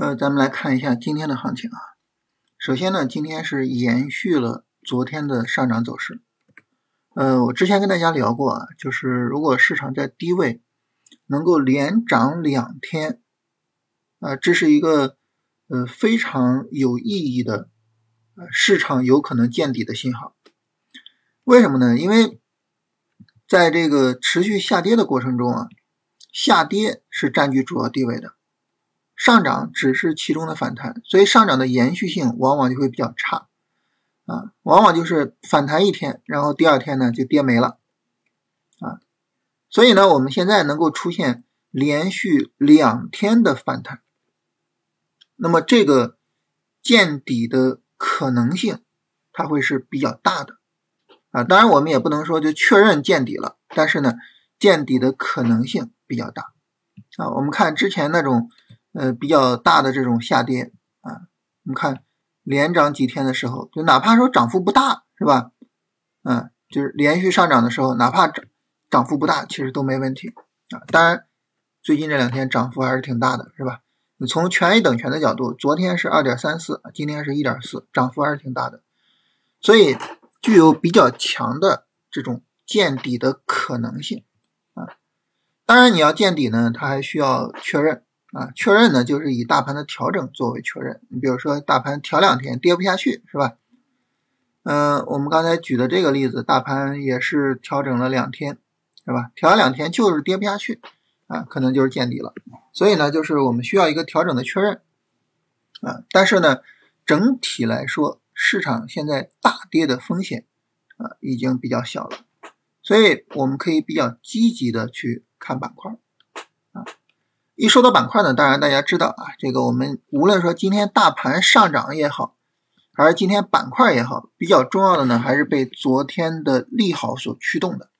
呃，咱们来看一下今天的行情啊。首先呢，今天是延续了昨天的上涨走势。呃，我之前跟大家聊过啊，就是如果市场在低位能够连涨两天，啊，这是一个呃非常有意义的，呃，市场有可能见底的信号。为什么呢？因为在这个持续下跌的过程中啊，下跌是占据主要地位的。上涨只是其中的反弹，所以上涨的延续性往往就会比较差，啊，往往就是反弹一天，然后第二天呢就跌没了，啊，所以呢，我们现在能够出现连续两天的反弹，那么这个见底的可能性它会是比较大的，啊，当然我们也不能说就确认见底了，但是呢，见底的可能性比较大，啊，我们看之前那种。呃，比较大的这种下跌啊，我们看连涨几天的时候，就哪怕说涨幅不大，是吧？嗯，就是连续上涨的时候，哪怕涨涨幅不大，其实都没问题啊。当然，最近这两天涨幅还是挺大的，是吧？你从权益等权的角度，昨天是二点三四，今天是一点四，涨幅还是挺大的，所以具有比较强的这种见底的可能性啊。当然，你要见底呢，它还需要确认。啊，确认呢，就是以大盘的调整作为确认。你比如说，大盘调两天跌不下去，是吧？嗯，我们刚才举的这个例子，大盘也是调整了两天，是吧？调了两天就是跌不下去，啊，可能就是见底了。所以呢，就是我们需要一个调整的确认，啊，但是呢，整体来说，市场现在大跌的风险啊已经比较小了，所以我们可以比较积极的去看板块。一说到板块呢，当然大家知道啊，这个我们无论说今天大盘上涨也好，还是今天板块也好，比较重要的呢，还是被昨天的利好所驱动的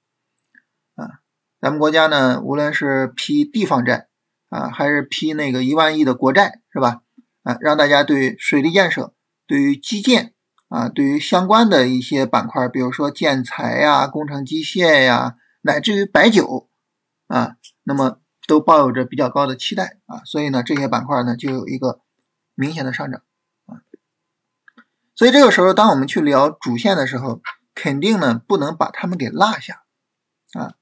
啊。咱们国家呢，无论是批地方债啊，还是批那个一万亿的国债，是吧？啊，让大家对水利建设、对于基建啊，对于相关的一些板块，比如说建材呀、工程机械呀，乃至于白酒啊，那么。都抱有着比较高的期待啊，所以呢，这些板块呢就有一个明显的上涨啊。所以这个时候，当我们去聊主线的时候，肯定呢不能把它们给落下啊。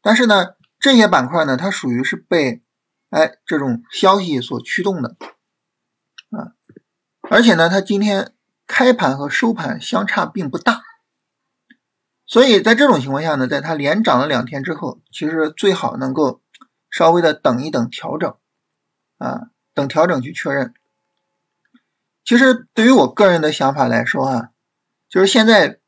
但是呢，这些板块呢，它属于是被哎这种消息所驱动的啊，而且呢，它今天开盘和收盘相差并不大，所以在这种情况下呢，在它连涨了两天之后，其实最好能够。稍微的等一等调整，啊，等调整去确认。其实对于我个人的想法来说啊，就是现在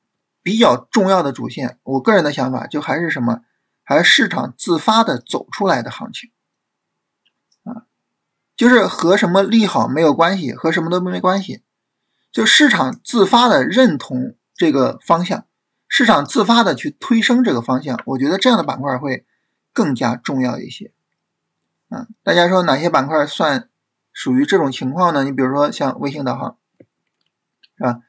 比较重要的主线，我个人的想法就还是什么，还是市场自发的走出来的行情，啊，就是和什么利好没有关系，和什么都没关系，就市场自发的认同这个方向，市场自发的去推升这个方向，我觉得这样的板块会。更加重要一些，啊，大家说哪些板块算属于这种情况呢？你比如说像卫星导航，是吧？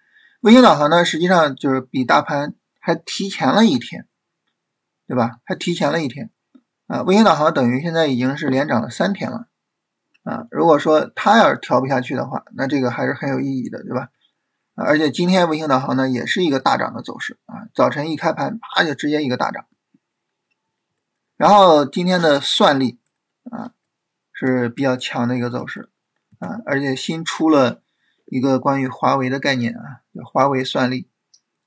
卫星导航呢，实际上就是比大盘还提前了一天，对吧？还提前了一天，啊，卫星导航等于现在已经是连涨了三天了，啊，如果说它要是调不下去的话，那这个还是很有意义的，对吧？而且今天卫星导航呢，也是一个大涨的走势，啊，早晨一开盘，啪就直接一个大涨。然后今天的算力啊是比较强的一个走势啊，而且新出了一个关于华为的概念啊，叫华为算力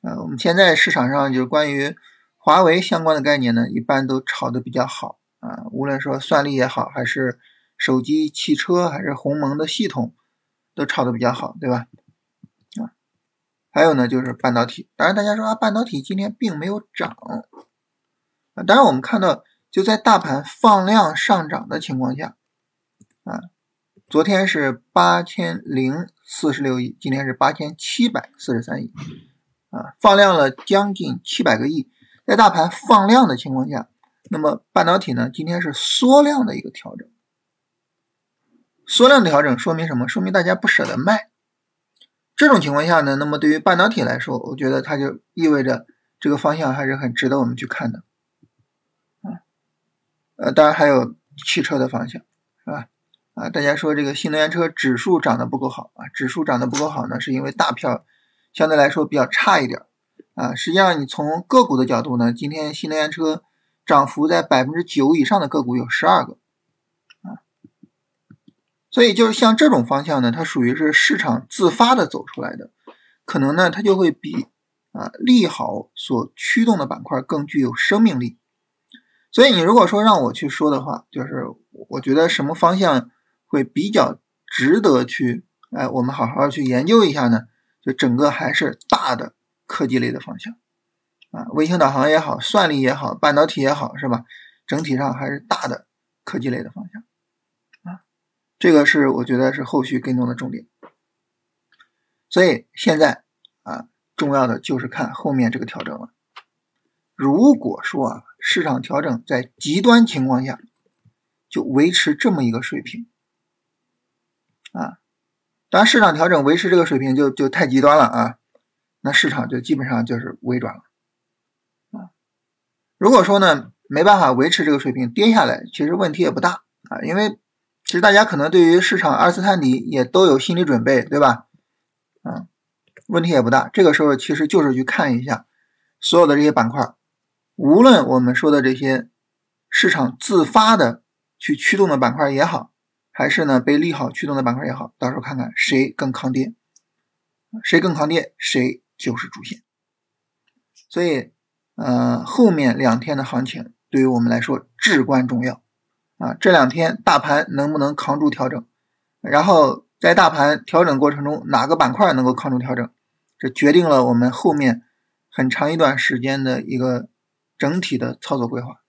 啊。我们现在市场上就是关于华为相关的概念呢，一般都炒的比较好啊。无论说算力也好，还是手机、汽车，还是鸿蒙的系统，都炒的比较好，对吧？啊，还有呢就是半导体，当然大家说啊，半导体今天并没有涨啊，当然我们看到。就在大盘放量上涨的情况下，啊，昨天是八千零四十六亿，今天是八千七百四十三亿，啊，放量了将近七百个亿。在大盘放量的情况下，那么半导体呢，今天是缩量的一个调整。缩量的调整说明什么？说明大家不舍得卖。这种情况下呢，那么对于半导体来说，我觉得它就意味着这个方向还是很值得我们去看的。呃，当然还有汽车的方向，是吧？啊，大家说这个新能源车指数涨得不够好啊，指数涨得不够好呢，是因为大票相对来说比较差一点啊。实际上，你从个股的角度呢，今天新能源车涨幅在百分之九以上的个股有十二个啊，所以就是像这种方向呢，它属于是市场自发的走出来的，可能呢它就会比啊利好所驱动的板块更具有生命力。所以你如果说让我去说的话，就是我觉得什么方向。会比较值得去，哎，我们好好去研究一下呢。就整个还是大的科技类的方向啊，卫星导航也好，算力也好，半导体也好，是吧？整体上还是大的科技类的方向啊，这个是我觉得是后续跟踪的重点。所以现在啊，重要的就是看后面这个调整了。如果说啊，市场调整在极端情况下就维持这么一个水平。啊，当市场调整维持这个水平就就太极端了啊，那市场就基本上就是微转了啊。如果说呢没办法维持这个水平跌下来，其实问题也不大啊，因为其实大家可能对于市场二次探底也都有心理准备，对吧？啊，问题也不大。这个时候其实就是去看一下所有的这些板块，无论我们说的这些市场自发的去驱动的板块也好。还是呢，被利好驱动的板块也好，到时候看看谁更抗跌，谁更抗跌，谁就是主线。所以，呃，后面两天的行情对于我们来说至关重要啊！这两天大盘能不能扛住调整？然后在大盘调整过程中，哪个板块能够扛住调整？这决定了我们后面很长一段时间的一个整体的操作规划。